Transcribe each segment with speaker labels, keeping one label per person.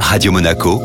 Speaker 1: Radio Monaco,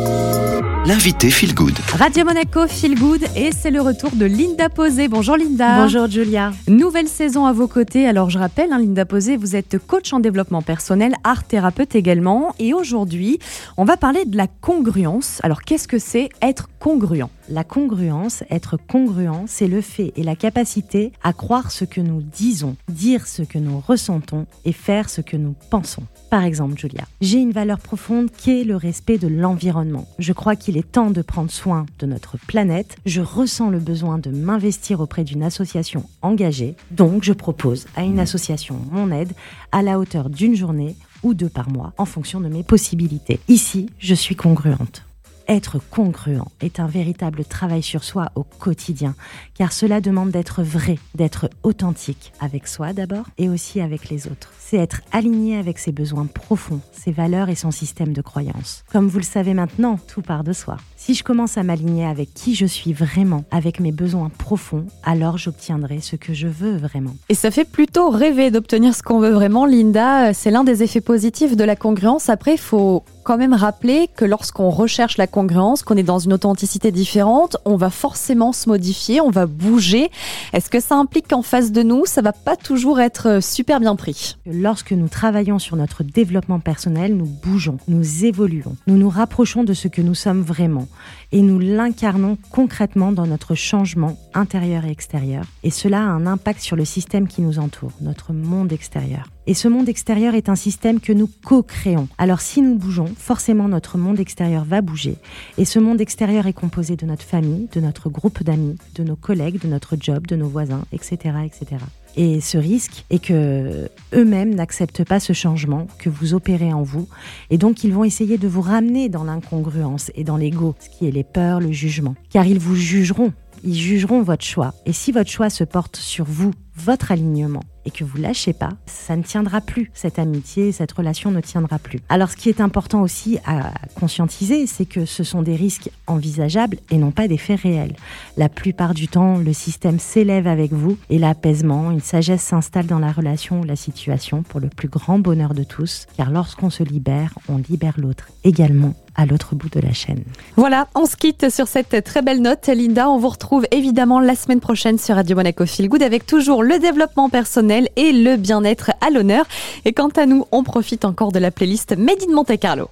Speaker 1: l'invité Feel Good.
Speaker 2: Radio Monaco Feel Good et c'est le retour de Linda Posé. Bonjour Linda.
Speaker 3: Bonjour Julia.
Speaker 2: Nouvelle saison à vos côtés. Alors je rappelle, hein, Linda Posé, vous êtes coach en développement personnel, art thérapeute également. Et aujourd'hui, on va parler de la congruence. Alors qu'est-ce que c'est être congruent?
Speaker 3: La congruence, être congruent, c'est le fait et la capacité à croire ce que nous disons, dire ce que nous ressentons et faire ce que nous pensons. Par exemple, Julia, j'ai une valeur profonde qui est le respect de l'environnement. Je crois qu'il est temps de prendre soin de notre planète. Je ressens le besoin de m'investir auprès d'une association engagée. Donc, je propose à une association mon aide à la hauteur d'une journée ou deux par mois en fonction de mes possibilités. Ici, je suis congruente. Être congruent est un véritable travail sur soi au quotidien, car cela demande d'être vrai, d'être authentique, avec soi d'abord, et aussi avec les autres. C'est être aligné avec ses besoins profonds, ses valeurs et son système de croyances. Comme vous le savez maintenant, tout part de soi. Si je commence à m'aligner avec qui je suis vraiment, avec mes besoins profonds, alors j'obtiendrai ce que je veux vraiment.
Speaker 2: Et ça fait plutôt rêver d'obtenir ce qu'on veut vraiment, Linda. C'est l'un des effets positifs de la congruence. Après, il faut quand même rappeler que lorsqu'on recherche la congruence, qu'on est dans une authenticité différente, on va forcément se modifier, on va bouger. Est-ce que ça implique qu'en face de nous, ça va pas toujours être super bien pris?
Speaker 3: Lorsque nous travaillons sur notre développement personnel, nous bougeons, nous évoluons, nous nous rapprochons de ce que nous sommes vraiment et nous l'incarnons concrètement dans notre changement intérieur et extérieur. Et cela a un impact sur le système qui nous entoure, notre monde extérieur. Et ce monde extérieur est un système que nous co-créons. Alors si nous bougeons, forcément notre monde extérieur va bouger. Et ce monde extérieur est composé de notre famille, de notre groupe d'amis, de nos collègues, de notre job, de nos voisins, etc., etc. Et ce risque est que eux-mêmes n'acceptent pas ce changement que vous opérez en vous. Et donc, ils vont essayer de vous ramener dans l'incongruence et dans l'ego, ce qui est les peurs, le jugement. Car ils vous jugeront. Ils jugeront votre choix. Et si votre choix se porte sur vous, votre alignement, et que vous lâchez pas, ça ne tiendra plus. Cette amitié, cette relation ne tiendra plus. Alors ce qui est important aussi à conscientiser, c'est que ce sont des risques envisageables et non pas des faits réels. La plupart du temps, le système s'élève avec vous et l'apaisement, une sagesse s'installe dans la relation ou la situation pour le plus grand bonheur de tous, car lorsqu'on se libère, on libère l'autre également à l'autre bout de la chaîne.
Speaker 2: Voilà, on se quitte sur cette très belle note. Linda, on vous retrouve évidemment la semaine prochaine sur Radio Monaco Feel Good avec toujours le développement personnel et le bien-être à l'honneur. Et quant à nous, on profite encore de la playlist Made in Monte Carlo.